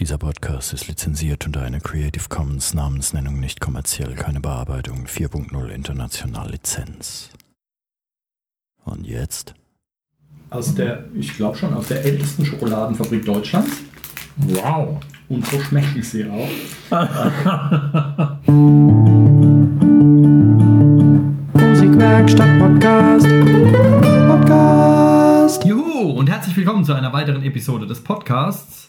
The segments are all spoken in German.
Dieser Podcast ist lizenziert unter einer Creative Commons Namensnennung nicht kommerziell, keine Bearbeitung 4.0 international Lizenz. Und jetzt? Aus der, ich glaube schon, aus der ältesten Schokoladenfabrik Deutschlands. Wow. Und so schmecken sie auch. Musikwerkstatt Podcast. Podcast. Juhu und herzlich willkommen zu einer weiteren Episode des Podcasts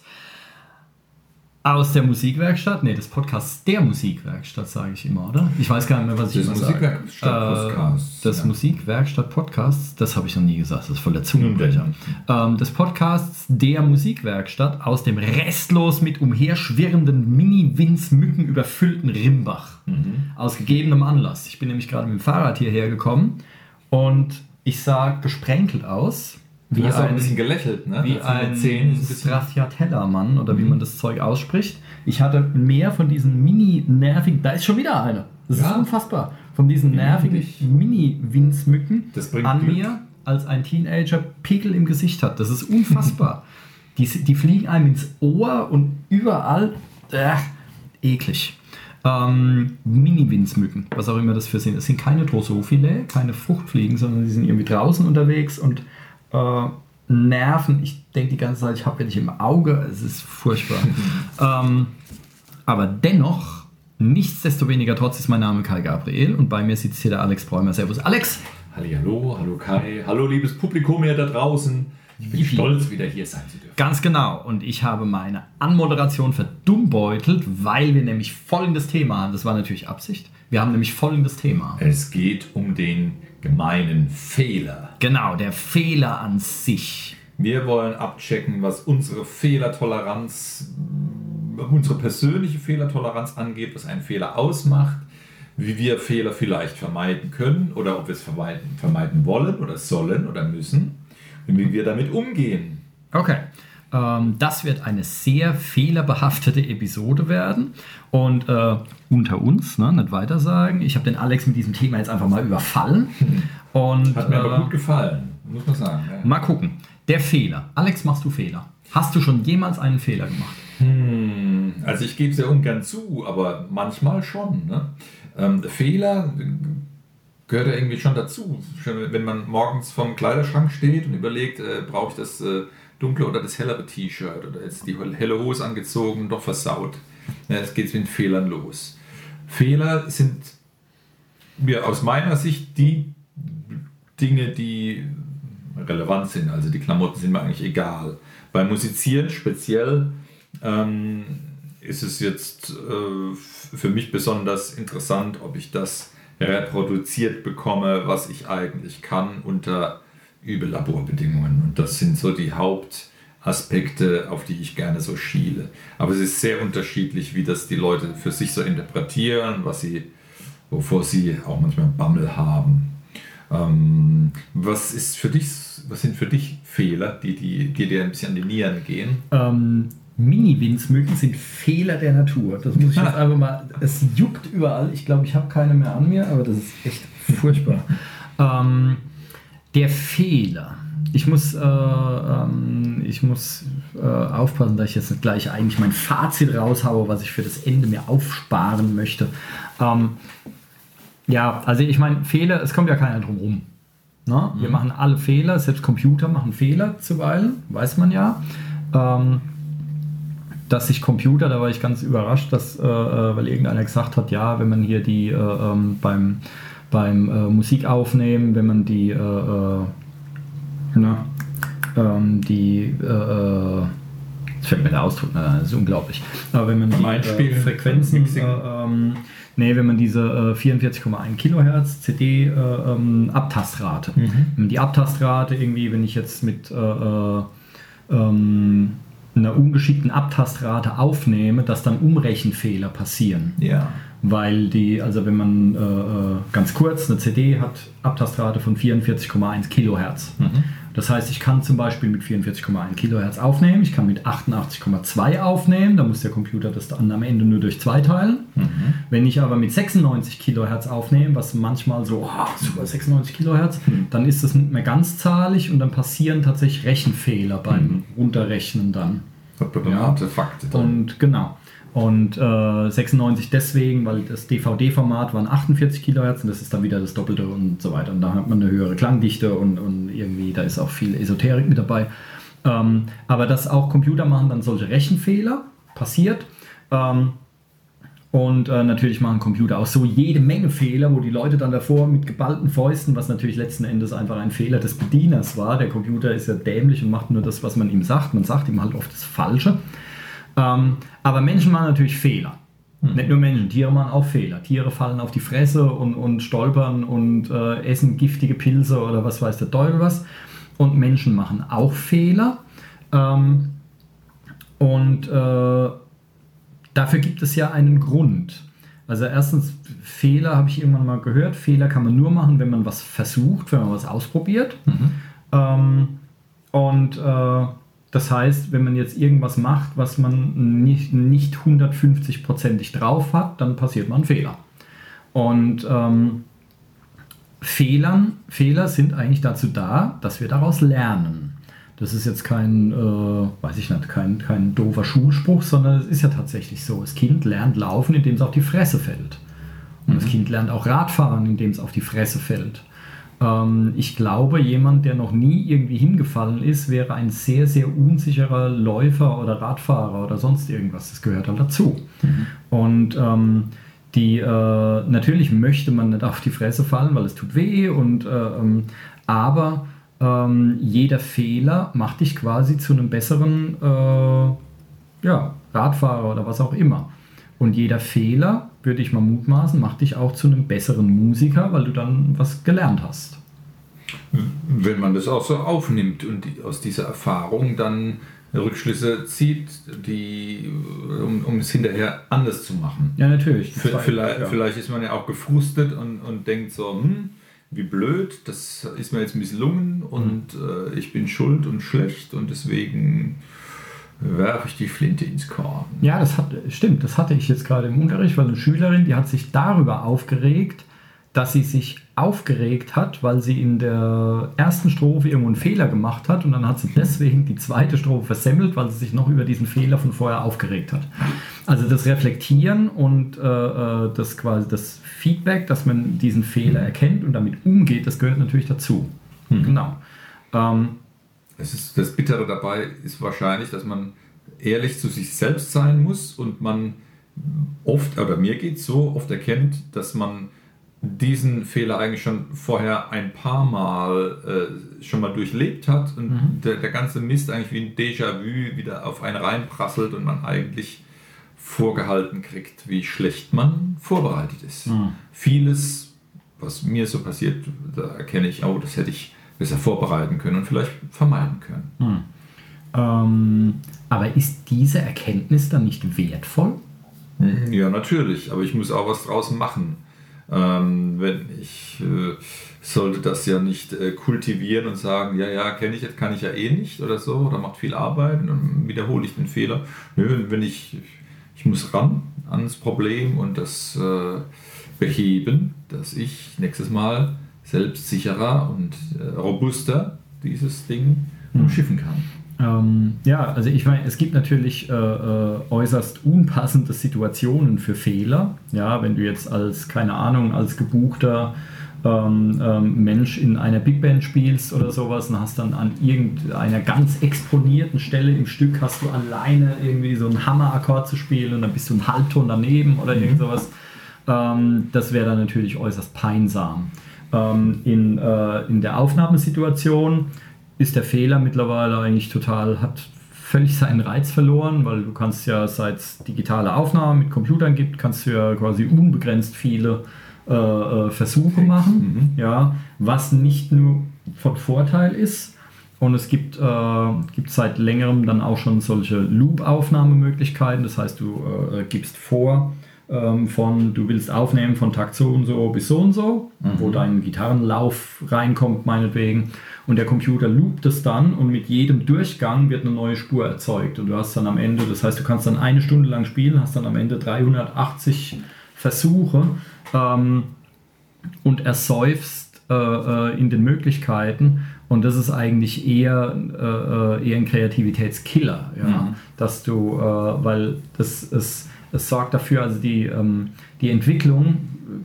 aus der Musikwerkstatt. Nee, des Podcasts der Musikwerkstatt, sage ich immer, oder? Ich weiß gar nicht mehr, was ich immer sage. Musikwerkstatt-Podcasts, Äh, des ja. Musikwerkstatt-Podcasts, das habe ich noch nie gesagt, das ist voll der Zungenbrecher. Ähm, des Podcasts der Musikwerkstatt aus dem restlos mit umherschwirrenden Mini-Winz-Mücken überfüllten Rimbach. Mhm. Aus gegebenem Anlass. Ich bin nämlich gerade mit dem Fahrrad hierher gekommen und ich sah gesprenkelt aus. Du hast auch ein ein- bisschen gelächelt, ne? wie ein ein Stracciatella-Mann oder wie man das Zeug ausspricht. Ich hatte mehr von diesen mini-nervigen, da ist schon wieder eine. Das Ja. ist unfassbar. Von diesen nervigen. Mini-Winzmücken an Glück. mir, als ein Teenager Pickel im Gesicht hat. Das ist unfassbar. die, die fliegen einem ins Ohr und überall. Äh, eklig. Ähm, Mini-Winzmücken, was auch immer das für sind. Es sind keine Drosophile, keine Fruchtfliegen, sondern die sind irgendwie draußen unterwegs und äh, nerven. Ich denke die ganze Zeit, ich habe welche im Auge. Es ist furchtbar. ähm, aber dennoch, nichtsdestoweniger trotz ist mein Name Kai Gabriel und bei mir sitzt hier der Alex Bräumer. Servus, Alex. Hallihallo, hallo Kai, hallo liebes Publikum hier da draußen. Ich bin Yippie. stolz, wieder hier sein zu dürfen. Ganz genau. Und ich habe meine Anmoderation verdummbeutelt, weil wir nämlich folgendes Thema haben. Das war natürlich Absicht. Wir haben nämlich folgendes Thema. Es geht um den gemeinen Fehler. Genau, der Fehler an sich. Wir wollen abchecken, was unsere Fehlertoleranz, unsere persönliche Fehlertoleranz angeht, was einen Fehler ausmacht, wie wir Fehler vielleicht vermeiden können oder ob wir es vermeiden, vermeiden wollen oder sollen oder müssen und wie wir damit umgehen. Okay. Ähm, das wird eine sehr fehlerbehaftete Episode werden. Und äh, unter uns, ne, nicht weiter sagen. Ich habe den Alex mit diesem Thema jetzt einfach mal überfallen. Und Hat mir aber äh, gut gefallen, muss man sagen. Ja. mal gucken. Der Fehler. Alex, machst du Fehler? Hast du schon jemals einen Fehler gemacht? Hm, Also ich gebe es ja ungern zu, aber manchmal schon. Ne? Ähm, Fehler gehört ja irgendwie schon dazu. Wenn man morgens vorm Kleiderschrank steht und überlegt, äh, brauche ich das äh, dunkle oder das hellere T-Shirt oder jetzt die helle Hose angezogen, doch versaut. Jetzt geht es mit Fehlern los. Fehler sind mir aus meiner Sicht die Dinge, die relevant sind. Also die Klamotten sind mir eigentlich egal. Beim Musizieren speziell ähm, ist es jetzt äh, für mich besonders interessant, ob ich das reproduziert bekomme, was ich eigentlich kann unter Übellaborbedingungen. Und das sind so die Hauptaspekte, auf die ich gerne so schiele. Aber es ist sehr unterschiedlich, wie das die Leute für sich so interpretieren, was sie, wovor sie auch manchmal Bammel haben. Ähm, was ist für dich, was sind für dich Fehler, die, die, die dir ein bisschen an die Nieren gehen? Ähm, Mini-Winzmücken sind Fehler der Natur. Das muss ich jetzt einfach mal. Es juckt überall. Ich glaube, ich habe keine mehr an mir, aber das ist echt furchtbar. ähm, der Fehler. Ich muss, äh, ähm, ich muss äh, aufpassen, dass ich jetzt nicht gleich eigentlich mein Fazit raushaue, was ich für das Ende mir aufsparen möchte. Ähm, ja, also ich meine, Fehler, es kommt ja keiner drum rum. Ne? Wir machen alle Fehler, selbst Computer machen Fehler zuweilen, weiß man ja. Ähm, dass sich Computer, da war ich ganz überrascht, dass, äh, äh, weil irgendeiner gesagt hat, ja, wenn man hier die äh, ähm, beim, beim äh, Musik aufnehmen, wenn man die, äh, äh, na, ähm, die, äh, äh, jetzt fällt mir der Ausdruck, na, das ist unglaublich, aber wenn man Beim die äh, Frequenzen, äh, ähm, nee, wenn man diese äh, 44,1 Kilohertz CD äh, ähm, Abtastrate, Mhm. wenn man die Abtastrate irgendwie, wenn ich jetzt mit äh, äh, ähm, einer ungeschickten Abtastrate aufnehme, dass dann Umrechenfehler passieren. Ja. Weil die, also wenn man äh, äh, ganz kurz, eine CD hat Abtastrate von 44,1 Kilohertz. Das heißt, ich kann zum Beispiel mit 44,1 Kilohertz aufnehmen, ich kann mit 88,2 aufnehmen, da muss der Computer das dann am Ende nur durch zwei teilen. Wenn ich aber mit 96 Kilohertz aufnehme, was manchmal so, oh, super 96 Kilohertz, dann ist das nicht mehr ganzzahlig und dann passieren tatsächlich Rechenfehler beim Runterrechnen dann. Ja, Artefakte. Drin. Und genau. Und äh, 96 deswegen, weil das DVD-Format waren 48 Kilohertz und das ist dann wieder das Doppelte und so weiter. Und da hat man eine höhere Klangdichte und, und irgendwie, da ist auch viel Esoterik mit dabei. Ähm, aber dass auch Computer machen dann solche Rechenfehler, passiert. Ähm, und äh, natürlich machen Computer auch so jede Menge Fehler, wo die Leute dann davor mit geballten Fäusten, was natürlich letzten Endes einfach ein Fehler des Bedieners war. Der Computer ist ja dämlich und macht nur das, was man ihm sagt. Man sagt ihm halt oft das Falsche. Ähm, aber Menschen machen natürlich Fehler. Hm. Nicht nur Menschen, Tiere machen auch Fehler. Tiere fallen auf die Fresse und, und stolpern und äh, essen giftige Pilze oder was weiß der Teufel was. Und Menschen machen auch Fehler. Ähm, und äh, dafür gibt es ja einen Grund. Also erstens, Fehler habe ich irgendwann mal gehört. Fehler kann man nur machen, wenn man was versucht, wenn man was ausprobiert. Mhm. Ähm, und äh, das heißt, wenn man jetzt irgendwas macht, was man nicht, nicht 150-prozentig drauf hat, dann passiert man einen Fehler. Und ähm, Fehlern, Fehler sind eigentlich dazu da, dass wir daraus lernen. Das ist jetzt kein, äh, weiß ich nicht, kein, kein doofer Schulspruch, sondern es ist ja tatsächlich so. Das Kind lernt laufen, indem es auf die Fresse fällt. Und mhm. das Kind lernt auch Radfahren, indem es auf die Fresse fällt. Ähm, ich glaube, jemand, der noch nie irgendwie hingefallen ist, wäre ein sehr, sehr unsicherer Läufer oder Radfahrer oder sonst irgendwas. Das gehört halt dazu. Mhm. Und ähm, die, äh, natürlich möchte man nicht auf die Fresse fallen, weil es tut weh und äh, ähm, aber ähm, jeder Fehler macht dich quasi zu einem besseren äh, ja, Radfahrer oder was auch immer. Und jeder Fehler, würde ich mal mutmaßen, macht dich auch zu einem besseren Musiker, weil du dann was gelernt hast. Wenn man das auch so aufnimmt und aus dieser Erfahrung dann Rückschlüsse zieht, die, um, um es hinterher anders zu machen. Ja, natürlich. Vielleicht, ja. vielleicht ist man ja auch gefrustet und, und denkt so, hm, wie blöd, das ist mir jetzt misslungen und mhm. äh, ich bin schuld und schlecht und deswegen werfe ich die Flinte ins Korn. Ja, das hat, stimmt, das hatte ich jetzt gerade im Unterricht, weil eine Schülerin, die hat sich darüber aufgeregt, dass sie sich aufgeregt hat, weil sie in der ersten Strophe irgendwo einen Fehler gemacht hat und dann hat sie deswegen die zweite Strophe versemmelt, weil sie sich noch über diesen Fehler von vorher aufgeregt hat. Also das Reflektieren und äh, äh das quasi das Feedback, dass man diesen Fehler erkennt und damit umgeht, das gehört natürlich dazu. Hm. Genau. Ähm, es ist, das Bittere dabei ist wahrscheinlich, dass man ehrlich zu sich selbst sein muss und man oft, oder mir geht es so, oft erkennt, dass man diesen Fehler eigentlich schon vorher ein paar Mal äh, schon mal durchlebt hat und mhm. der, der ganze Mist eigentlich wie ein Déjà-vu wieder auf einen reinprasselt und man eigentlich vorgehalten kriegt, wie schlecht man vorbereitet ist. Mhm. Vieles, was mir so passiert, da erkenne ich, oh, das hätte ich besser vorbereiten können und vielleicht vermeiden können. Mhm. Ähm, aber ist diese Erkenntnis dann nicht wertvoll? Hm, ja, natürlich, aber ich muss auch was draußen machen. Ähm, wenn ich äh, sollte das ja nicht äh, kultivieren und sagen, ja, ja, kenne ich jetzt, kann ich ja eh nicht oder so, oder macht viel Arbeit und dann wiederhole ich den Fehler. Nö, wenn ich, ich muss ran ans Problem und das äh, beheben, dass ich nächstes Mal selbstsicherer und äh, robuster dieses Ding hm. umschiffen kann. Ähm, ja, also ich meine, es gibt natürlich äh, äh, äußerst unpassende Situationen für Fehler. Ja, wenn du jetzt als, keine Ahnung, als gebuchter ähm, ähm, Mensch in einer Big Band spielst oder sowas und hast dann an irgendeiner ganz exponierten Stelle im Stück hast du alleine irgendwie so einen Hammerakkord zu spielen und dann bist du einen Halbton daneben oder mhm. irgend sowas. Ähm, das wäre dann natürlich äußerst peinsam. Ähm, in, äh, in der Aufnahmesituation ist der Fehler mittlerweile eigentlich total, hat völlig seinen Reiz verloren, weil du kannst ja, seit es digitale Aufnahmen mit Computern gibt, kannst du ja quasi unbegrenzt viele äh, äh Versuche machen, mhm. ja, was nicht nur von Vorteil ist. Und es gibt, äh, gibt seit längerem dann auch schon solche Loop-Aufnahmemöglichkeiten. Das heißt, du äh, gibst vor, ähm, von du willst aufnehmen von Takt so und so bis so und so, mhm. wo dein Gitarrenlauf reinkommt, meinetwegen. Und der Computer loopt es dann und mit jedem Durchgang wird eine neue Spur erzeugt. Und du hast dann am Ende, das heißt, du kannst dann eine Stunde lang spielen, hast dann am Ende 380 Versuche ähm, und ersäufst äh, äh, in den Möglichkeiten. Und das ist eigentlich eher, äh, eher ein Kreativitätskiller, ja? Mhm. dass du, äh, weil das, es, es sorgt dafür, also die, ähm, die Entwicklung,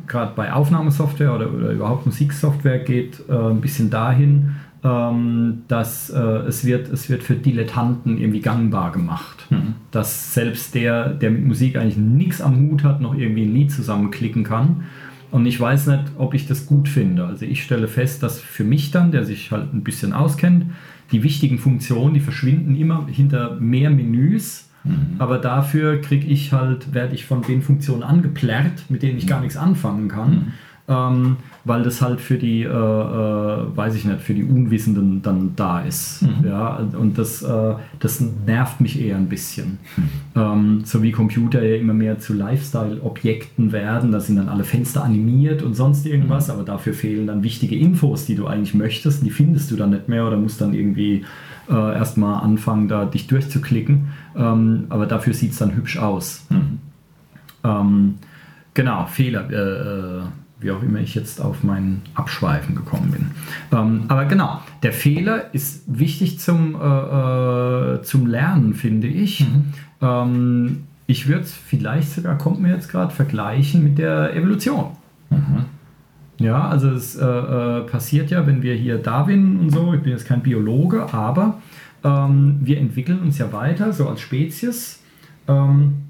gerade bei Aufnahmesoftware oder, oder überhaupt Musiksoftware, geht äh, ein bisschen dahin, ähm, dass äh, es, wird, es wird für Dilettanten irgendwie gangbar gemacht. Mhm. Dass selbst der, der mit Musik eigentlich nichts am Hut hat, noch irgendwie ein Lied zusammenklicken kann. Und ich weiß nicht, ob ich das gut finde. Also ich stelle fest, dass für mich dann, der sich halt ein bisschen auskennt, die wichtigen Funktionen, die verschwinden immer hinter mehr Menüs. Mhm. Aber dafür kriege ich halt, werde ich von den Funktionen angeplärrt, mit denen ich gar nichts anfangen kann. Ähm, weil das halt für die, äh, äh, weiß ich nicht, für die Unwissenden dann da ist. Mhm. Ja, und das, äh, das nervt mich eher ein bisschen. Mhm. Ähm, so wie Computer ja immer mehr zu Lifestyle-Objekten werden, da sind dann alle Fenster animiert und sonst irgendwas, mhm. aber dafür fehlen dann wichtige Infos, die du eigentlich möchtest, die findest du dann nicht mehr oder musst dann irgendwie äh, erstmal anfangen, da dich durchzuklicken. Ähm, aber dafür sieht es dann hübsch aus. Mhm. Ähm, genau, Fehler äh, äh, wie auch immer ich jetzt auf mein Abschweifen gekommen bin. Ähm, aber genau, der Fehler ist wichtig zum, äh, äh zum Lernen, finde ich. Mhm. Ähm, ich würde es vielleicht sogar, kommt mir jetzt gerade, vergleichen mit der Evolution. Mhm. Ja, also es äh, äh, passiert ja, wenn wir hier Darwin und so, ich bin jetzt kein Biologe, aber ähm, wir entwickeln uns ja weiter, so als Spezies. Ähm,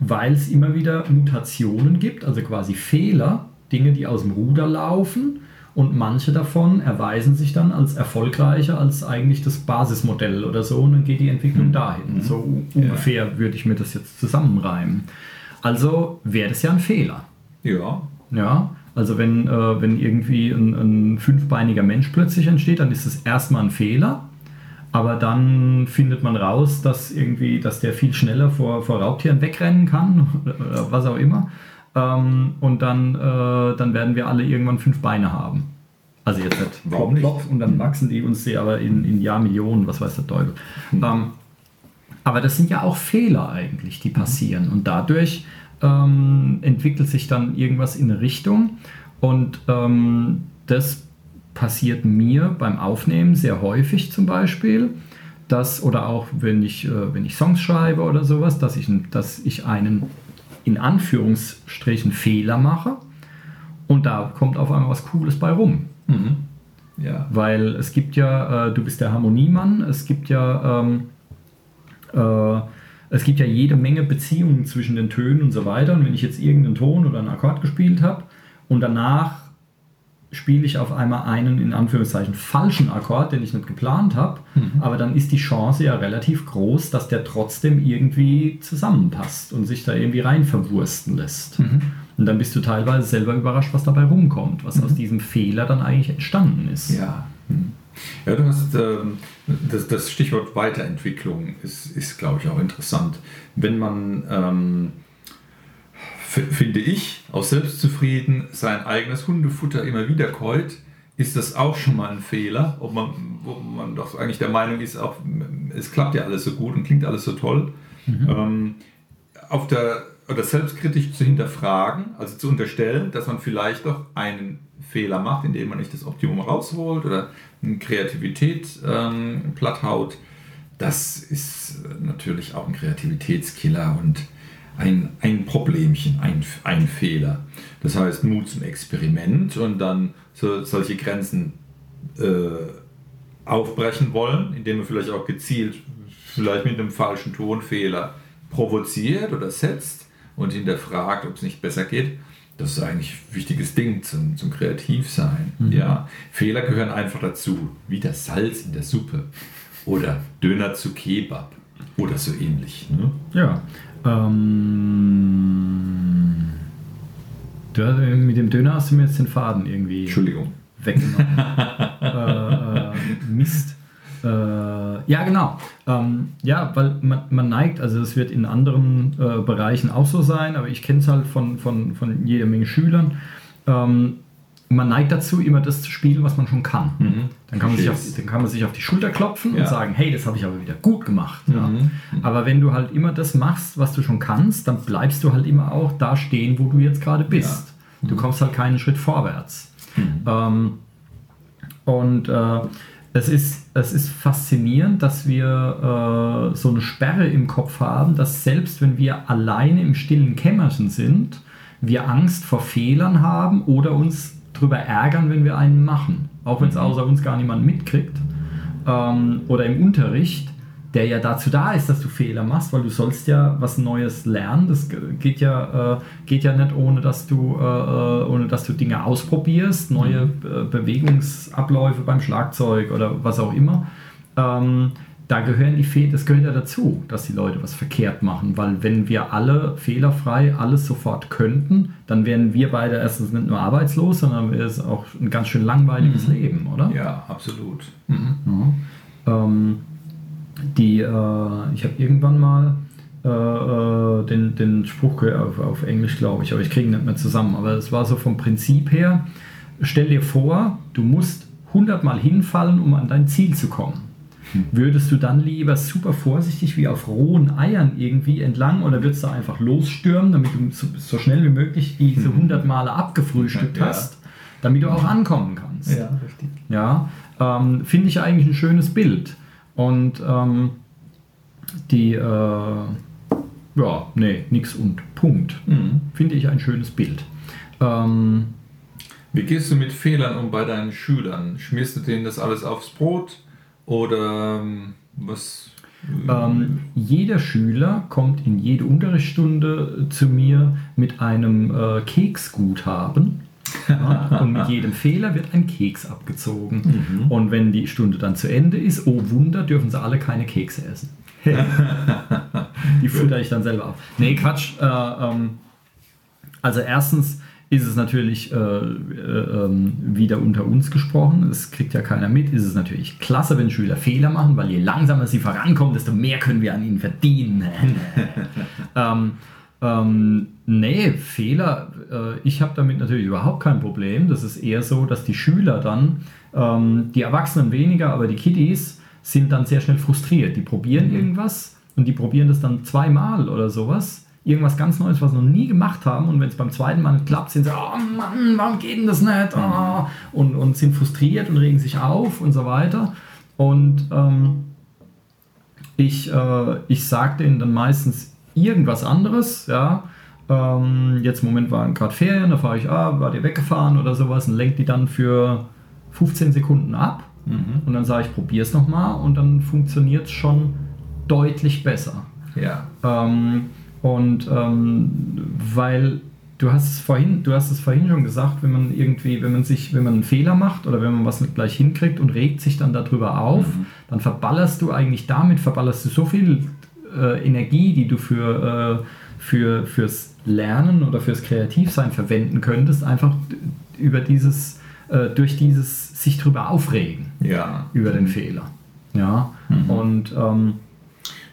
weil es immer wieder Mutationen gibt, also quasi Fehler, Dinge, die aus dem Ruder laufen und manche davon erweisen sich dann als erfolgreicher als eigentlich das Basismodell oder so und dann geht die Entwicklung mhm. dahin. Mhm. So ungefähr ja. würde ich mir das jetzt zusammenreimen. Also wäre das ja ein Fehler. Ja. Ja, also wenn, äh, wenn irgendwie ein, ein fünfbeiniger Mensch plötzlich entsteht, dann ist das erstmal ein Fehler. Aber dann findet man raus, dass irgendwie, dass der viel schneller vor, vor Raubtieren wegrennen kann oder was auch immer. Ähm, und dann, äh, dann werden wir alle irgendwann fünf Beine haben. Also jetzt nicht Warum nicht? und dann wachsen die uns sehr, aber in, in Jahrmillionen, was weiß der Teufel. Mhm. Ähm, aber das sind ja auch Fehler eigentlich, die passieren. Mhm. Und dadurch ähm, entwickelt sich dann irgendwas in eine Richtung. Und ähm, das passiert mir beim Aufnehmen sehr häufig zum Beispiel, dass, oder auch wenn ich, äh, wenn ich Songs schreibe oder sowas, dass ich, dass ich einen in Anführungsstrichen Fehler mache und da kommt auf einmal was Cooles bei rum. Mhm. Ja. Weil es gibt ja, äh, du bist der Harmoniemann, es gibt ja, ähm, äh, es gibt ja jede Menge Beziehungen zwischen den Tönen und so weiter. Und wenn ich jetzt irgendeinen Ton oder einen Akkord gespielt habe und danach spiele ich auf einmal einen in Anführungszeichen falschen Akkord, den ich nicht geplant habe, mhm. aber dann ist die Chance ja relativ groß, dass der trotzdem irgendwie zusammenpasst und sich da irgendwie rein verwursten lässt. Mhm. Und dann bist du teilweise selber überrascht, was dabei rumkommt, was mhm. aus diesem Fehler dann eigentlich entstanden ist. Ja. Mhm. Ja, du hast ähm, das, das, Stichwort Weiterentwicklung ist, ist glaube ich, auch interessant. Wenn man ähm, finde ich, aus Selbstzufrieden sein eigenes Hundefutter immer wieder keut, ist das auch schon mal ein Fehler, ob man, wo man doch eigentlich der Meinung ist, auch, es klappt ja alles so gut und klingt alles so toll. Mhm. Ähm, auf der, oder selbstkritisch zu hinterfragen, also zu unterstellen, dass man vielleicht doch einen Fehler macht, indem man nicht das Optimum rausholt oder eine Kreativität ähm, platthaut, das ist natürlich auch ein Kreativitätskiller und ein, ein Problemchen, ein, ein Fehler. Das heißt Mut zum Experiment und dann so, solche Grenzen äh, aufbrechen wollen, indem man vielleicht auch gezielt, vielleicht mit einem falschen Tonfehler provoziert oder setzt und hinterfragt, ob es nicht besser geht. Das ist eigentlich ein wichtiges Ding zum, zum Kreativsein. Mhm. Ja. Fehler gehören einfach dazu, wie das Salz in der Suppe oder Döner zu Kebab oder so ähnlich. Ne? Ja, ähm, du, mit dem Döner hast du mir jetzt den Faden irgendwie Entschuldigung. weggenommen. äh, äh, Mist. Äh, ja, genau. Ähm, ja, weil man, man, neigt, also es wird in anderen äh, Bereichen auch so sein, aber ich kenne es halt von, von, von jeder Menge Schülern. Ähm, man neigt dazu, immer das zu spielen, was man schon kann. Mhm. Dann, kann man sich auf, dann kann man sich auf die Schulter klopfen ja. und sagen, hey, das habe ich aber wieder gut gemacht. Mhm. Ja. Aber wenn du halt immer das machst, was du schon kannst, dann bleibst du halt immer auch da stehen, wo du jetzt gerade bist. Ja. Mhm. Du kommst halt keinen Schritt vorwärts. Mhm. Ähm, Und äh, es, ist, es ist faszinierend, dass wir äh, so eine Sperre im Kopf haben, dass selbst wenn wir alleine im stillen Kämmerchen sind, wir Angst vor Fehlern haben oder uns darüber ärgern, wenn wir einen machen. Auch wenn es außer uns gar niemand mitkriegt. Ähm, oder im Unterricht der ja dazu da ist, dass du Fehler machst, weil du sollst ja was Neues lernen. Das geht ja, äh, geht ja nicht ohne, dass du, äh, äh ohne dass du Dinge ausprobierst, neue mhm. äh, Bewegungsabläufe beim Schlagzeug oder was auch immer. Ähm, da gehören die Fehler, das gehört ja dazu, dass die Leute was verkehrt machen, weil wenn wir alle fehlerfrei alles sofort könnten, dann wären wir beide erstens nicht nur arbeitslos, sondern wäre es auch ein ganz schön langweiliges mhm. Leben, oder? Ja, absolut. Mhm. Ja. Ähm, die, äh, ich habe irgendwann mal äh, äh, den, den Spruch auf, auf Englisch, glaube ich, aber ich kriege ihn nicht mehr zusammen. Aber es war so vom Prinzip her, stell dir vor, du musst 100 Mal hinfallen, um an dein Ziel zu kommen. Hm. Würdest du dann lieber super vorsichtig wie auf rohen Eiern irgendwie entlang oder würdest du einfach losstürmen, damit du so, so schnell wie möglich diese 100 hm. Male abgefrühstückt ja. hast, damit du auch ankommen kannst? Ja, richtig. Ja, ähm, finde ich eigentlich ein schönes Bild. Und ähm, die, äh, ja, nee, nix und Punkt. Mhm. Finde ich ein schönes Bild. Ähm, Wie gehst du mit Fehlern um bei deinen Schülern? Schmierst du denen das alles aufs Brot? Oder ähm, was? Ähm, jeder Schüler kommt in jede Unterrichtsstunde zu mir mit einem äh, Keksguthaben ja, und mit jedem Fehler wird ein Keks abgezogen. Mhm. Und wenn die Stunde dann zu Ende ist, oh Wunder, dürfen sie alle keine Kekse essen. die futter ich dann selber ab. Nee, Quatsch. Äh, ähm, also erstens ist es natürlich äh, äh, ähm, wieder unter uns gesprochen. Es kriegt ja keiner mit. Ist es natürlich klasse, wenn Schüler Fehler machen, weil je langsamer sie vorankommen, desto mehr können wir an ihnen verdienen. ähm, ähm, nee, Fehler, äh, ich habe damit natürlich überhaupt kein Problem. Das ist eher so, dass die Schüler dann, ähm, die Erwachsenen weniger, aber die Kiddies sind dann sehr schnell frustriert. Die probieren mhm. irgendwas und die probieren das dann zweimal oder sowas. Irgendwas ganz Neues, was sie noch nie gemacht haben. Und wenn es beim zweiten Mal nicht klappt, sind sie, oh Mann, warum geht denn das nicht? Oh, und, und sind frustriert und regen sich auf und so weiter. Und ähm, ich, äh, ich sage denen dann meistens, irgendwas anderes, ja. Ähm, jetzt im Moment waren gerade Ferien, da fahre ich, ah, war dir weggefahren oder sowas und lenkt die dann für 15 Sekunden ab. Mhm. Und dann sage ich, probier es nochmal und dann funktioniert es schon deutlich besser. Ja. Ähm, und ähm, weil du hast es vorhin, du hast es vorhin schon gesagt, wenn man irgendwie, wenn man sich, wenn man einen Fehler macht oder wenn man was nicht gleich hinkriegt und regt sich dann darüber auf, mhm. dann verballerst du eigentlich damit, verballerst du so viel äh, Energie, die du für, äh, für, fürs Lernen oder fürs Kreativsein verwenden könntest, einfach über dieses, äh, durch dieses sich drüber aufregen. Ja. Über den Fehler. Ja. Mhm. Und ähm,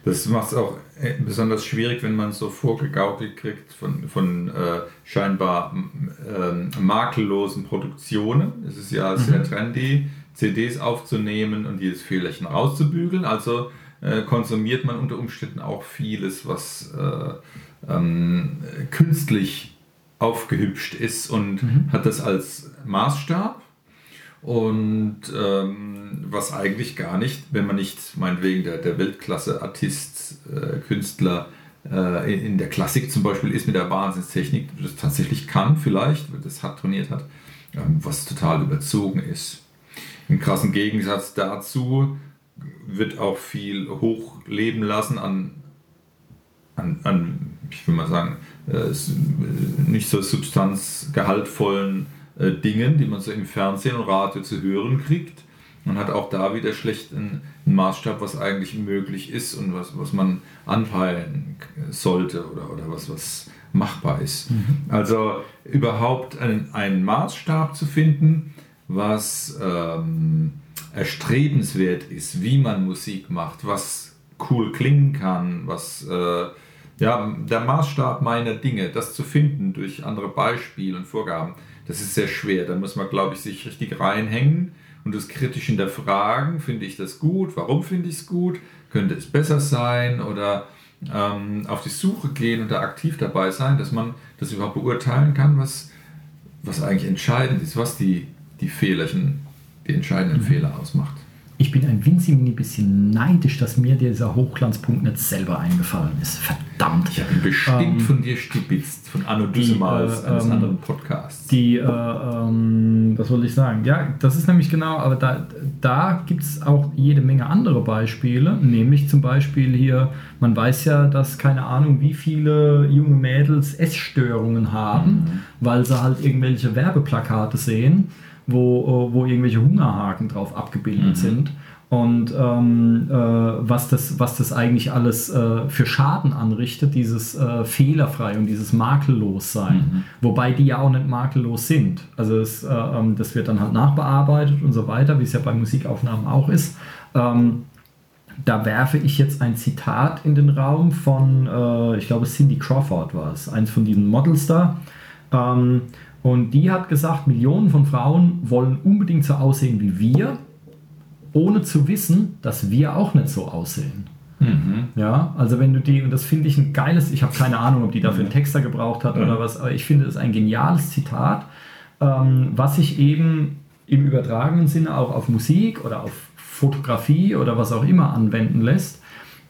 das macht es auch äh, besonders schwierig, wenn man so vorgegaukelt kriegt von, von äh, scheinbar äh, makellosen Produktionen. Es ist ja sehr mhm. trendy, CDs aufzunehmen und jedes Fehlerchen rauszubügeln. Also äh, konsumiert man unter Umständen auch vieles, was äh, ähm, künstlich aufgehübscht ist und mhm. hat das als Maßstab. Und ähm, was eigentlich gar nicht, wenn man nicht meinetwegen der, der Weltklasse-Artist, äh, Künstler äh, in, in, der Klassik zum Beispiel ist mit der Wahnsinnstechnik, das tatsächlich kann vielleicht, das hat trainiert hat, ähm, was total überzogen ist. Im krassen Gegensatz dazu wird auch viel hochleben lassen an, an, an ich will mal sagen, äh, nicht so substanzgehaltvollen äh, Dingen, die man so im Fernsehen und Radio zu hören kriegt. Man hat auch da wieder schlecht einen, einen Maßstab, was eigentlich möglich ist und was, was man anpeilen sollte oder, oder was, was machbar ist. Mhm. Also überhaupt einen, einen Maßstab zu finden, was ähm, erstrebenswert ist, wie man Musik macht, was cool klingen kann, was äh, ja, der Maßstab meiner Dinge, das zu finden durch andere Beispiele und Vorgaben, das ist sehr schwer. Da muss man, glaube ich, sich richtig reinhängen und das kritisch hinterfragen. Finde ich das gut? Warum finde ich es gut? Könnte es besser sein? Oder ähm, auf die Suche gehen und da aktiv dabei sein, dass man das überhaupt beurteilen kann, was, was eigentlich entscheidend ist, was die, die Fehlerchen die entscheidenden mhm. Fehler ausmacht ich bin ein winzig bisschen neidisch, dass mir dieser Hochglanzpunkt nicht selber eingefallen ist. Verdammt. Ich habe ihn bestimmt ähm, von dir stibitzt, von Anno Düssemals, äh, eines ähm, anderen Podcasts. Die, äh, ähm, was soll ich sagen? Ja, das ist nämlich genau, aber da, da gibt es auch jede Menge andere Beispiele, nämlich zum Beispiel hier, man weiß ja, dass keine Ahnung, wie viele junge Mädels Essstörungen haben, mhm. weil sie halt irgendwelche Werbeplakate sehen wo, äh, wo irgendwelche Hungerhaken drauf abgebildet mhm. sind. Und ähm, äh, was, das, was das eigentlich alles äh, für Schaden anrichtet, dieses äh, fehlerfrei und dieses makellos sein. Mhm. Wobei die ja auch nicht makellos sind. Also es, äh, ähm, das wird dann halt nachbearbeitet und so weiter, wie es ja bei Musikaufnahmen auch ist. Ähm, da werfe ich jetzt ein Zitat in den Raum von, äh, ich glaube, Cindy Crawford war es, eins von diesen Models da. Ähm, und die hat gesagt, Millionen von Frauen wollen unbedingt so aussehen wie wir, ohne zu wissen, dass wir auch nicht so aussehen. Mhm. Ja, also wenn du die, und das finde ich ein geiles, ich habe keine Ahnung, ob die dafür einen Texter gebraucht hat mhm. oder was, aber ich finde es ein geniales Zitat, ähm, was sich eben im übertragenen Sinne auch auf Musik oder auf Fotografie oder was auch immer anwenden lässt,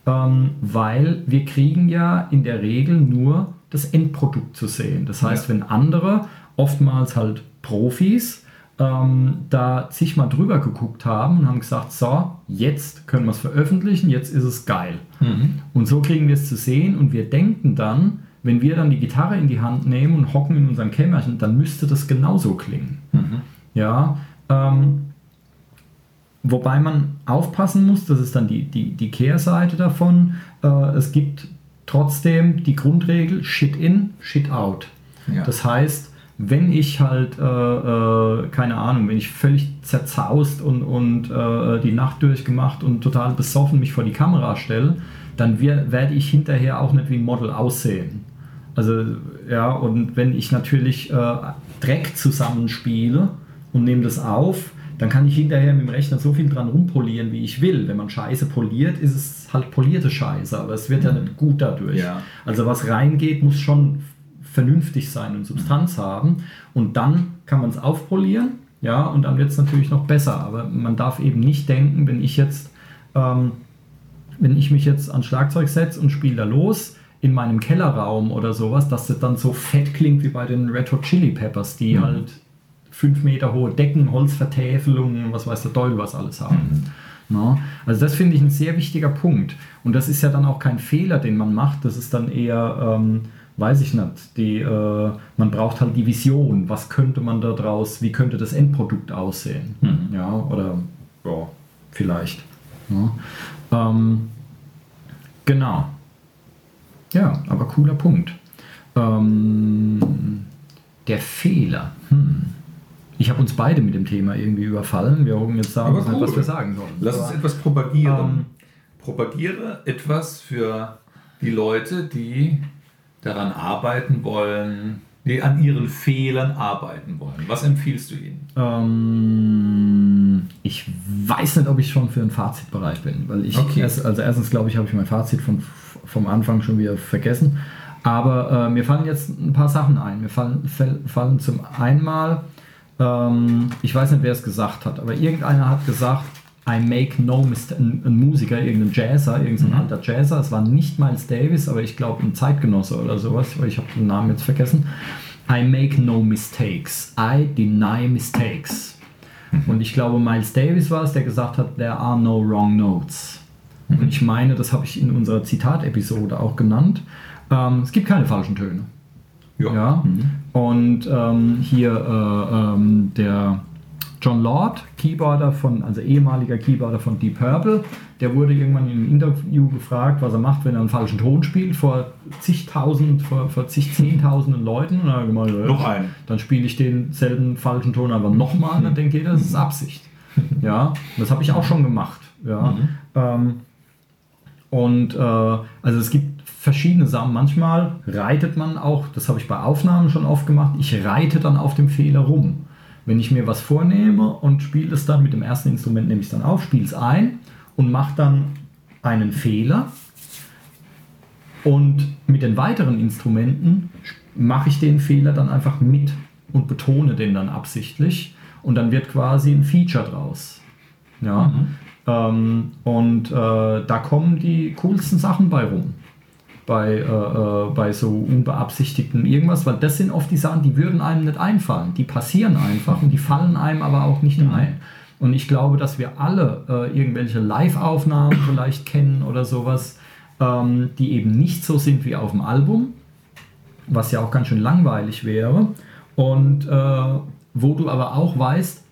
ähm, weil wir kriegen ja in der Regel nur das Endprodukt zu sehen. Das heißt, ja. wenn andere oftmals halt Profis, ähm, da zigmal drüber geguckt haben und haben gesagt, so, jetzt können wir es veröffentlichen, jetzt ist es geil. Mhm. Und so kriegen wir es zu sehen und wir denken dann, wenn wir dann die Gitarre in die Hand nehmen und hocken in unserem Kämmerchen, dann müsste das genauso klingen. Mhm. Ja, ähm, wobei man aufpassen muss, das ist dann die, die, die Kehrseite davon, äh, es gibt trotzdem die Grundregel Shit in, Shit out. Ja. Das heißt, wenn ich halt, äh, äh, keine Ahnung, wenn ich völlig zerzaust und, und äh, die Nacht durchgemacht und total besoffen mich vor die Kamera stelle, dann werde ich hinterher auch nicht wie ein Model aussehen. Also, ja, und wenn ich natürlich äh, Dreck zusammenspiele und nehme das auf, dann kann ich hinterher mit dem Rechner so viel dran rumpolieren, wie ich will. Wenn man Scheiße poliert, ist es halt polierte Scheiße, aber es wird ja nicht gut dadurch. Ja. Also was reingeht, muss schon vernünftig sein und Substanz haben. Und dann kann man es aufpolieren, ja, und dann wird es natürlich noch besser. Aber man darf eben nicht denken, wenn ich jetzt, ähm, wenn ich mich jetzt ans Schlagzeug setze und spiele da los in meinem Kellerraum oder sowas, dass das dann so fett klingt wie bei den Red Hot Chili Peppers, die mhm. halt fünf Meter hohe Decken, Holzvertäfelungen, was weiß der Teufel was alles haben. Mhm. No? Also das finde ich ein sehr wichtiger Punkt. Und das ist ja dann auch kein Fehler, den man macht. Das ist dann eher ähm, weiß ich nicht. Die, äh, man braucht halt die Vision. Was könnte man da draus, wie könnte das Endprodukt aussehen? Mhm. Ja, oder ja, vielleicht. Ja. Ähm, genau. Ja, aber cooler Punkt. Ähm, der Fehler. Hm. Ich habe uns beide mit dem Thema irgendwie überfallen. Wir hocken jetzt da, cool. was wir sagen sollen. Lass uns etwas propagieren. Ähm, Propagiere etwas für die Leute, die daran arbeiten wollen, die an ihren Fehlern arbeiten wollen? Was empfiehlst du ihnen? Ähm, ich weiß nicht, ob ich schon für ein Fazit bereit bin, weil ich okay. erst, also erstens glaube ich, habe ich mein Fazit von, vom Anfang schon wieder vergessen. Aber äh, mir fallen jetzt ein paar Sachen ein. Mir fallen, fallen zum einmal, ähm, ich weiß nicht, wer es gesagt hat, aber irgendeiner hat gesagt, I Make No Mistake, ein, ein, Musiker, irgendein Jazzer, irgendein mhm. alter Jazzer, es war nicht Miles Davis, aber ich glaube ein Zeitgenosse oder sowas, ich habe den Namen jetzt vergessen. I make no mistakes, I deny mistakes. Mhm. Und ich glaube, Miles Davis war es, der gesagt hat, there are no wrong notes. Mhm. Und ich meine, das habe ich in unserer Zitatepisode auch genannt. Ähm, es gibt keine falschen Töne. Ja. ja? Mhm. Und ähm, hier äh, ähm, der John Lord, Keyboarder von, also ehemaliger Keyboarder von Deep Purple, der wurde irgendwann in einem Interview gefragt, was er macht, wenn er einen falschen Ton spielt, vor zigtausend, vor, vor zig zehntausenden Leuten. Und er hat gemeint, Noch einen. Dann spiele ich denselben falschen Ton aber nochmal, dann denkt jeder, das ist Absicht. Ja, das habe ich auch schon gemacht. Ja. Mhm. Ähm, und äh, also es gibt verschiedene Sachen. Manchmal reitet man auch, das habe ich bei Aufnahmen schon oft gemacht, ich reite dann auf dem Fehler rum. Wenn ich mir was vornehme und spiele es dann mit dem ersten Instrument, nehme ich es dann auf, spiele es ein und mache dann einen Fehler. Und mit den weiteren Instrumenten mache ich den Fehler dann einfach mit und betone den dann absichtlich. und dann wird quasi ein Feature draus. Ja. Mhm. Ähm, und äh, da kommen die coolsten Sachen bei rum. Bei, äh, äh, bei so unbeabsichtigten irgendwas, weil das sind oft die Sachen, die würden einem nicht einfallen. Die passieren einfach und die fallen einem aber auch nicht mhm. ein. Und ich glaube, dass wir alle äh, irgendwelche Live-Aufnahmen vielleicht kennen oder sowas, ähm, die eben nicht so sind wie auf dem Album, was ja auch ganz schön langweilig wäre. Und äh, wo du aber auch weißt,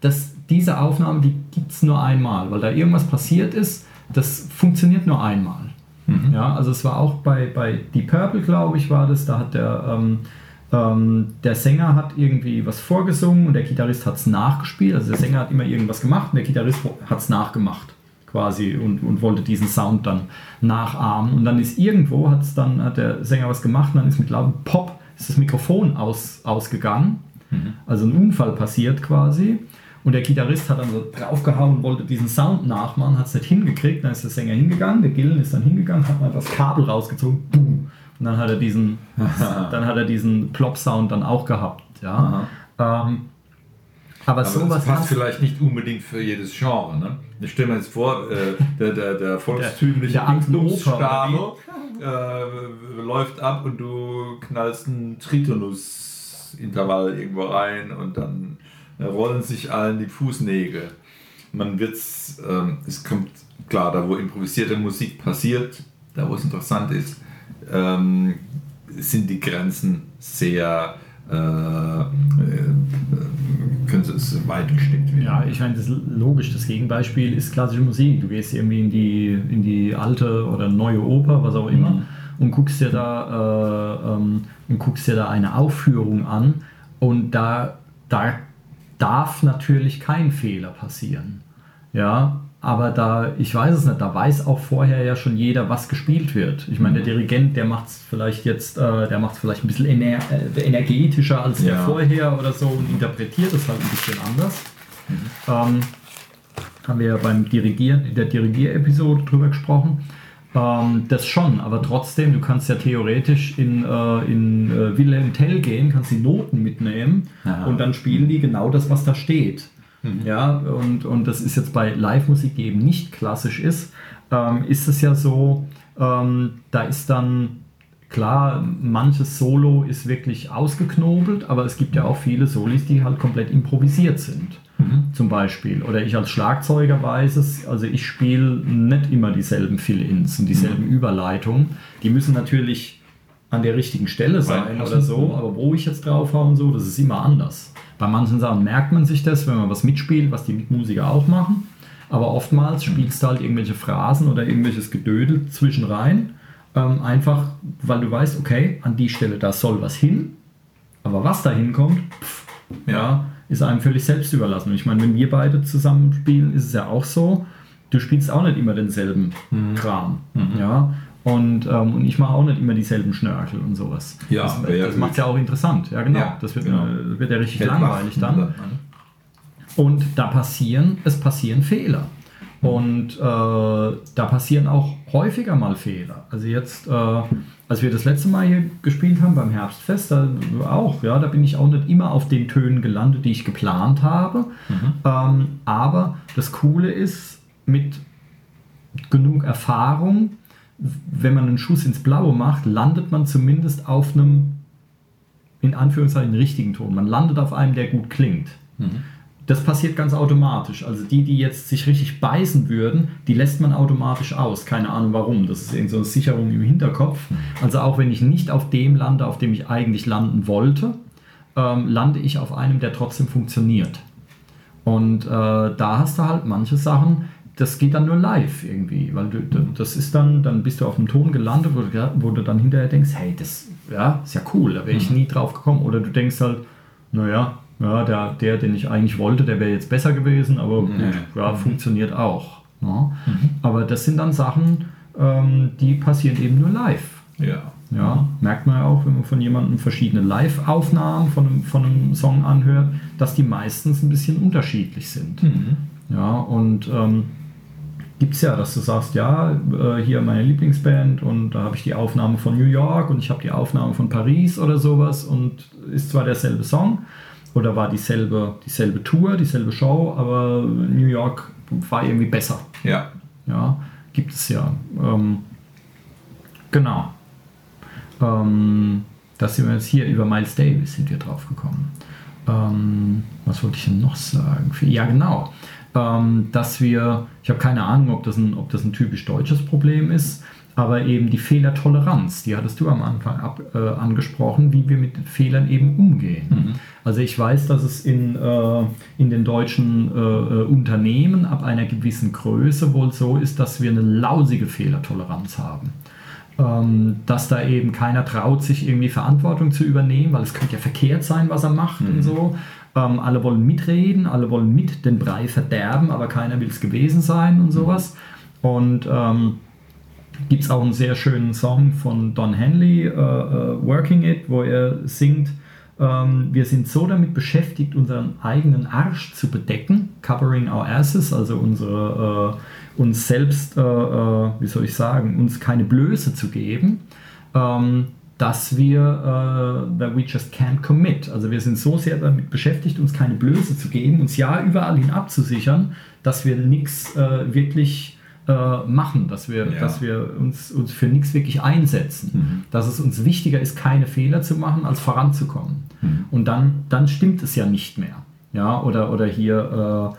dass diese Aufnahme, die gibt es nur einmal, weil da irgendwas passiert ist, das funktioniert nur einmal. Mhm. Ja, also es war auch bei, bei Deep Purple, glaube ich, war das, da hat der, ähm, ähm, der Sänger hat irgendwie was vorgesungen und der Gitarrist hat es nachgespielt. Also der Sänger hat immer irgendwas gemacht und der Gitarrist hat es nachgemacht quasi und, und wollte diesen Sound dann nachahmen. Und dann ist irgendwo, hat's dann, hat der Sänger was gemacht und dann ist mit lautem Pop ist das Mikrofon aus, ausgegangen. Mhm. Also ein Unfall passiert quasi. Und der Gitarrist hat dann so draufgehauen, wollte diesen Sound nachmachen, hat es nicht hingekriegt. Dann ist der Sänger hingegangen, der Gillen ist dann hingegangen, hat mal das Kabel rausgezogen, boom. Und dann hat er diesen, dann hat er diesen Plop-Sound dann auch gehabt. Ja. Ähm, aber, aber sowas das passt vielleicht nicht unbedingt für jedes Genre. Ne? Ich stelle mir jetzt vor, äh, der, der, der volkstümliche der, äh, läuft ab und du knallst ein Tritonus-Intervall irgendwo rein und dann rollen sich allen die Fußnägel. Man wird's, ähm, es kommt klar, da wo improvisierte Musik passiert, da wo es interessant ist, ähm, sind die Grenzen sehr äh, äh, könnte es weit gesteckt werden. Ja, ich meine, das ist logisch. Das Gegenbeispiel ist klassische Musik. Du gehst irgendwie in die, in die alte oder neue Oper, was auch immer, mhm. und guckst dir da äh, ähm, und guckst dir da eine Aufführung an und da, da darf natürlich kein Fehler passieren. Ja, aber da, ich weiß es nicht, da weiß auch vorher ja schon jeder, was gespielt wird. Ich meine, der mhm. Dirigent, der macht es vielleicht jetzt, äh, der macht es vielleicht ein bisschen ener äh, energetischer als ja. der vorher oder so und interpretiert es halt ein bisschen anders. Mhm. Ähm, haben wir ja beim Dirigieren, in der Dirigier-Episode drüber gesprochen. Ähm, das schon, aber trotzdem, du kannst ja theoretisch in, äh, in äh, Wilhelm Tell gehen, kannst die Noten mitnehmen Aha. und dann spielen die genau das, was da steht. Mhm. Ja, und, und das ist jetzt bei Live-Musik, die eben nicht klassisch ist, ähm, ist es ja so, ähm, da ist dann klar, manches Solo ist wirklich ausgeknobelt, aber es gibt ja auch viele Solis, die halt komplett improvisiert sind. Mhm. Zum Beispiel. Oder ich als Schlagzeuger weiß es, also ich spiele nicht immer dieselben Fill-Ins und dieselben mhm. Überleitungen. Die müssen natürlich an der richtigen Stelle sein oder so, aber wo ich jetzt drauf habe und so, das ist immer anders. Bei manchen Sachen merkt man sich das, wenn man was mitspielt, was die Mitmusiker auch machen. Aber oftmals mhm. spielst du halt irgendwelche Phrasen oder irgendwelches Gedödel zwischen rein. Ähm, einfach, weil du weißt, okay, an die Stelle, da soll was hin. Aber was da hinkommt, pff, ja, ist einem völlig selbst überlassen. Und ich meine, wenn wir beide zusammen spielen, ist es ja auch so, du spielst auch nicht immer denselben mhm. Kram. Mhm. Ja? Und, ähm, und ich mache auch nicht immer dieselben Schnörkel und sowas. Ja, das, das macht es ja auch interessant. Ja, genau. Ja, das wird, genau. Äh, wird ja richtig Hält langweilig dann. Und da passieren, es passieren Fehler. Und äh, da passieren auch häufiger mal Fehler. Also jetzt, äh, als wir das letzte Mal hier gespielt haben beim Herbstfest, da auch, ja, da bin ich auch nicht immer auf den Tönen gelandet, die ich geplant habe. Mhm. Ähm, aber das Coole ist, mit genug Erfahrung wenn man einen Schuss ins Blaue macht, landet man zumindest auf einem, in Anführungszeichen, richtigen Ton. Man landet auf einem, der gut klingt. Mhm. Das passiert ganz automatisch. Also die, die jetzt sich richtig beißen würden, die lässt man automatisch aus. Keine Ahnung warum. Das ist irgendeine so eine Sicherung im Hinterkopf. Also auch wenn ich nicht auf dem lande, auf dem ich eigentlich landen wollte, ähm, lande ich auf einem, der trotzdem funktioniert. Und äh, da hast du halt manche Sachen, das geht dann nur live irgendwie, weil du, das ist dann, dann bist du auf einem Ton gelandet, wo du, wo du dann hinterher denkst, hey, das ja, ist ja cool, da wäre ich mhm. nie drauf gekommen. Oder du denkst halt, naja, ja, der, der, den ich eigentlich wollte, der wäre jetzt besser gewesen, aber gut, ja, mhm. funktioniert auch. Ja. Mhm. Aber das sind dann Sachen, ähm, die passieren eben nur live. Ja. Ja, merkt man ja auch, wenn man von jemandem verschiedene Live-Aufnahmen von einem, von einem Song anhört, dass die meistens ein bisschen unterschiedlich sind. Mhm. Ja, und ähm, gibt es ja, dass du sagst, ja, äh, hier meine Lieblingsband und da habe ich die Aufnahme von New York und ich habe die Aufnahme von Paris oder sowas und ist zwar derselbe Song oder war dieselbe, dieselbe Tour, dieselbe Show, aber New York war irgendwie besser. Ja. Ja, gibt es ja. Ähm, genau. Ähm, das sind wir jetzt hier über Miles Davis sind wir drauf gekommen. Ähm, was wollte ich denn noch sagen? Ja, genau. Ähm, dass wir, ich habe keine Ahnung, ob das, ein, ob das ein typisch deutsches Problem ist, aber eben die Fehlertoleranz, die hattest du am Anfang ab, äh, angesprochen, wie wir mit Fehlern eben umgehen. Mhm. Also ich weiß, dass es in, äh, in den deutschen äh, äh Unternehmen ab einer gewissen Größe wohl so ist, dass wir eine lausige Fehlertoleranz haben. Ähm, dass da eben keiner traut, sich irgendwie Verantwortung zu übernehmen, weil es könnte ja verkehrt sein, was er macht mhm. und so. Ähm, alle wollen mitreden, alle wollen mit den Brei verderben, aber keiner will es gewesen sein und sowas. Und ähm, gibt es auch einen sehr schönen Song von Don Henley, uh, uh, Working It, wo er singt, ähm, wir sind so damit beschäftigt, unseren eigenen Arsch zu bedecken, covering our asses, also unsere, äh, uns selbst, wie soll ich sagen, uns keine Blöße zu geben, ähm, dass wir, that we just can't commit. Also wir sind so sehr damit beschäftigt, uns keine Blöße zu geben, uns ja überall hin abzusichern, dass wir nichts wirklich äh, machen, dass wir, ja. dass wir uns, uns für nichts wirklich einsetzen. Mhm. Dass es uns wichtiger ist, keine Fehler zu machen, als voranzukommen. Mhm. Und dann, dann stimmt es ja nicht mehr. Ja, oder, oder hier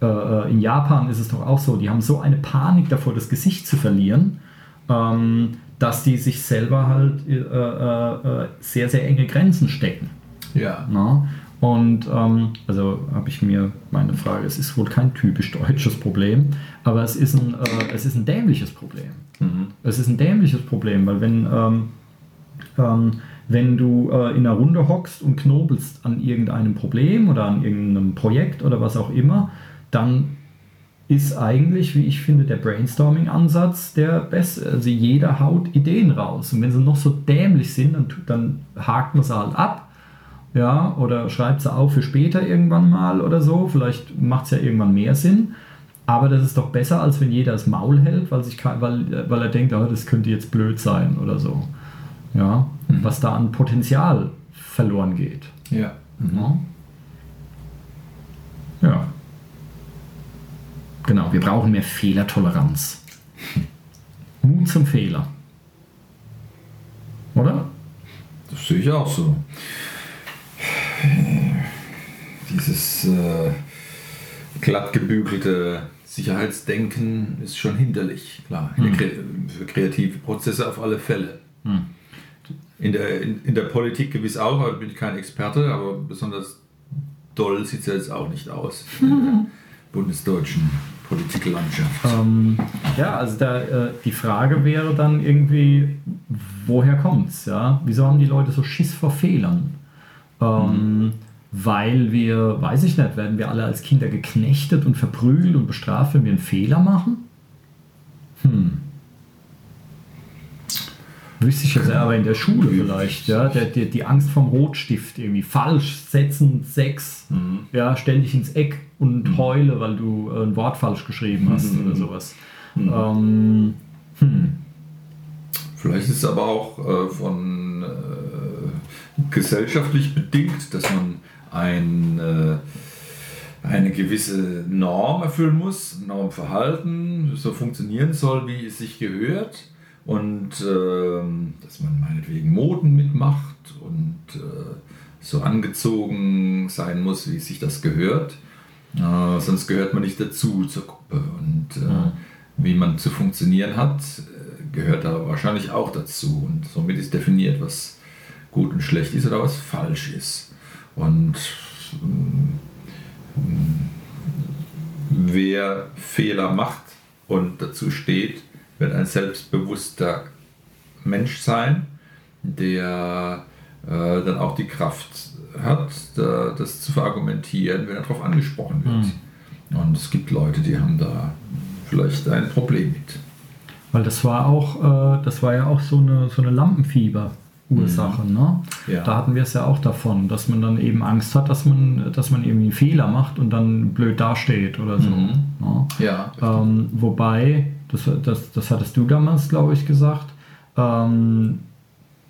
äh, äh, in Japan ist es doch auch so, die haben so eine Panik davor, das Gesicht zu verlieren. Ähm, dass die sich selber halt äh, äh, äh, sehr, sehr enge Grenzen stecken. Ja. Na? Und ähm, also habe ich mir meine Frage, es ist wohl kein typisch deutsches Problem, aber es ist ein, äh, es ist ein dämliches Problem. Mhm. Es ist ein dämliches Problem, weil wenn, ähm, ähm, wenn du äh, in einer Runde hockst und knobelst an irgendeinem Problem oder an irgendeinem Projekt oder was auch immer, dann ist eigentlich, wie ich finde, der Brainstorming-Ansatz der beste. Also jeder haut Ideen raus. Und wenn sie noch so dämlich sind, dann, dann hakt man sie halt ab. Ja, oder schreibt sie auf für später irgendwann mal oder so. Vielleicht macht es ja irgendwann mehr Sinn. Aber das ist doch besser, als wenn jeder das Maul hält, weil, sich, weil, weil er denkt, oh, das könnte jetzt blöd sein oder so. Ja, mhm. was da an Potenzial verloren geht. Ja. Mhm. Ja. Genau, wir brauchen mehr Fehlertoleranz. Mut zum Fehler. Oder? Das sehe ich auch so. Dieses äh, glatt gebügelte Sicherheitsdenken ist schon hinderlich, klar. Hm. Für kreative Prozesse auf alle Fälle. Hm. In, der, in, in der Politik gewiss auch, aber bin ich kein Experte, aber besonders doll sieht es ja jetzt auch nicht aus. Hm. bundesdeutschen Politiklandschaft. Ähm, ja, also da, äh, die Frage wäre dann irgendwie, woher kommt's? Ja? Wieso haben die Leute so Schiss vor Fehlern? Ähm, mhm. Weil wir, weiß ich nicht, werden wir alle als Kinder geknechtet und verprügelt und bestraft, wenn wir einen Fehler machen? Hm. Wüsste ich ja selber in der Schule vielleicht, ja, der, der, die Angst vom Rotstift irgendwie falsch setzen, sechs, mhm. ja, dich ins Eck und mhm. heule, weil du äh, ein Wort falsch geschrieben hast mhm. oder sowas. Mhm. Ähm, hm. Vielleicht ist es aber auch äh, von äh, gesellschaftlich bedingt, dass man ein, äh, eine gewisse Norm erfüllen muss, Normverhalten, so funktionieren soll, wie es sich gehört und äh, dass man meinetwegen Moden mitmacht und äh, so angezogen sein muss, wie sich das gehört. Äh, sonst gehört man nicht dazu zur Gruppe. Und äh, ja. wie man zu funktionieren hat, äh, gehört da wahrscheinlich auch dazu. Und somit ist definiert, was gut und schlecht ist oder was falsch ist. Und äh, wer Fehler macht und dazu steht, wird ein selbstbewusster Mensch sein, der äh, dann auch die Kraft hat, da, das zu verargumentieren, wenn er darauf angesprochen wird. Mhm. Und es gibt Leute, die haben da vielleicht ein Problem mit. Weil das war auch, äh, das war ja auch so eine, so eine Lampenfieber. Ursache. Mhm. Ne? Ja. Da hatten wir es ja auch davon, dass man dann eben Angst hat, dass man, dass man irgendwie einen Fehler macht und dann blöd dasteht oder so. Mhm. Ne? Ja, ähm, wobei das, das, das hattest du damals, glaube ich, gesagt. Ähm,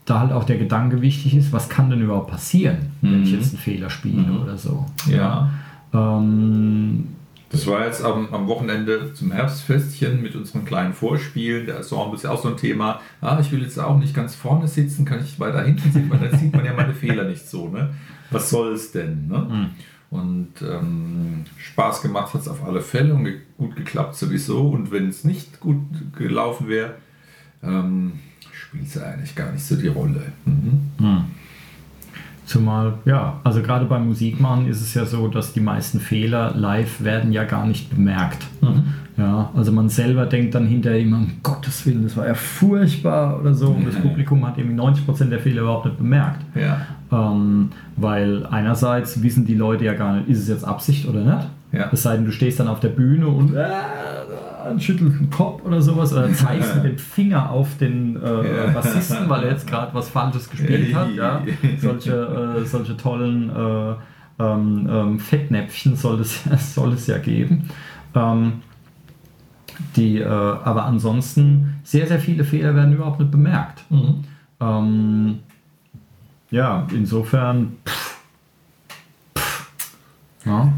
da halt auch der Gedanke wichtig ist, was kann denn überhaupt passieren, wenn ich Mhm. jetzt einen Fehler spiele Mhm. oder so. Ja. Ähm, Das war jetzt am, am Wochenende zum Herbstfestchen mit unseren kleinen Vorspielen. Der Ensemble ist ja auch so ein Thema. Ah, ich will jetzt auch nicht ganz vorne sitzen, kann ich weiter hinten sitzen, weil dann sieht man ja meine Fehler nicht so. Ne? Was soll es denn? Ne? Mhm. Und ähm, Spaß gemacht hat es auf alle Fälle und ge gut geklappt sowieso. Und wenn es nicht gut gelaufen wäre, ähm, spielt es eigentlich gar nicht so die Rolle. Mhm. Zumal, ja, also gerade beim Musikmachen ist es ja so, dass die meisten Fehler live werden ja gar nicht bemerkt. Ja, also man selber denkt dann hinterher immer, um Gottes Willen, das war ja furchtbar oder so. Und das Publikum hat irgendwie 90% der Fehler überhaupt nicht bemerkt. Ja. Ähm, weil einerseits wissen die Leute ja gar nicht, ist es jetzt Absicht oder nicht. Ja. Es sei denn, du stehst dann auf der Bühne und äh, schüttelst den Kopf oder sowas oder zeigst mit dem Finger auf den äh. Bassisten, weil er jetzt gerade was Falsches gespielt hat. Ja. Solche, äh, solche tollen äh, ähm, ähm, Fettnäpfchen soll es, soll es ja geben. Ähm, die, äh, aber ansonsten, sehr, sehr viele Fehler werden überhaupt nicht bemerkt. Mhm. Ähm, ja, insofern. Pff, pff, ja.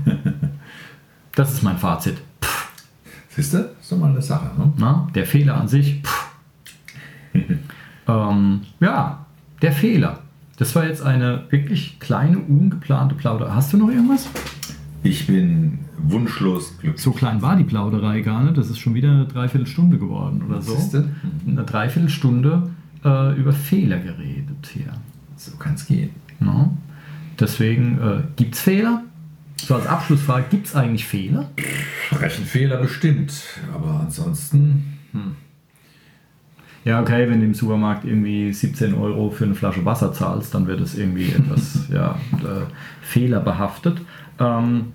Das ist mein Fazit. Siehst du? Ist doch mal eine Sache. Ne? na, der Fehler an sich. Ähm, ja, der Fehler. Das war jetzt eine wirklich kleine, ungeplante Plauderei. Hast du noch irgendwas? Ich bin wunschlos glücklich. So klein war die Plauderei gar nicht. Das ist schon wieder eine Dreiviertelstunde geworden oder so. Siehste? Eine Dreiviertelstunde äh, über Fehler geredet hier. So kann es gehen. Ja. Deswegen äh, gibt es Fehler. So als Abschlussfrage, gibt es eigentlich Fehler? Rechenfehler bestimmt, aber ansonsten. Ja, okay, wenn du im Supermarkt irgendwie 17 Euro für eine Flasche Wasser zahlst, dann wird es irgendwie etwas ja, äh, fehlerbehaftet. Ähm,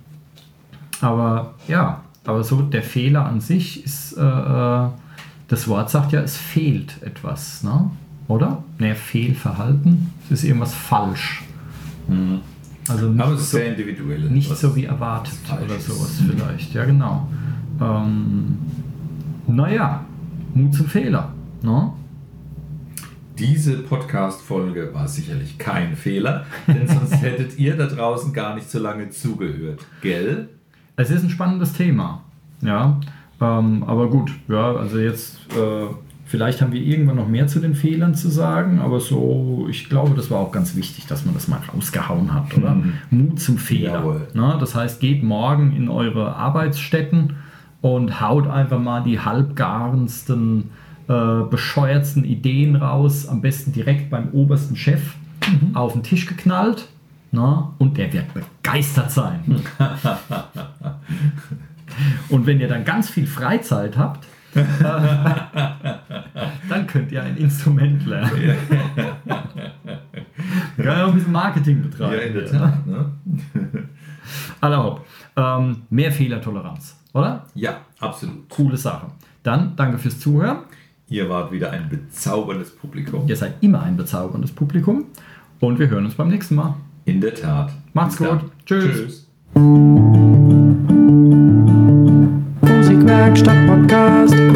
aber ja, aber so der Fehler an sich ist, äh, äh, das Wort sagt ja, es fehlt etwas, ne? oder? Ne, Fehlverhalten, es ist irgendwas falsch. Also nicht Aber es ist so- sehr individuell. Nicht so wie erwartet oder ist. sowas vielleicht. Ja, genau. Ähm, naja, Mut zum Fehler. Ne? Diese Podcast-Folge war sicherlich kein Fehler, denn sonst hättet ihr da draußen gar nicht so lange zugehört. Gell? Es ist ein spannendes Thema. Ja, ähm, aber gut, ja, also jetzt, äh, vielleicht haben wir irgendwann noch mehr zu den Fehlern zu sagen, aber so, ich glaube, das war auch ganz wichtig, dass man das mal rausgehauen hat, oder? Mhm. Mut zum Fehler. Jawohl. Ne? Das heißt, geht morgen in eure Arbeitsstätten und haut einfach mal die halbgarensten, äh, bescheuertsten Ideen raus, am besten direkt beim obersten Chef auf den Tisch geknallt. Ne? Und der wird begeistert sein. Und wenn ihr dann ganz viel Freizeit habt, dann könnt ihr ein Instrument lernen. Ja, ein bisschen Marketing betreiben. Ja, in der Tat. Ne? Erlaubt. Ähm, mehr Fehlertoleranz, oder? Ja, absolut. Coole Sache. Dann danke fürs Zuhören. Ihr wart wieder ein bezauberndes Publikum. Ihr seid immer ein bezauberndes Publikum. Und wir hören uns beim nächsten Mal. In der Tat. Macht's Bis dann. gut. Tschüss. Werkstatt Podcast.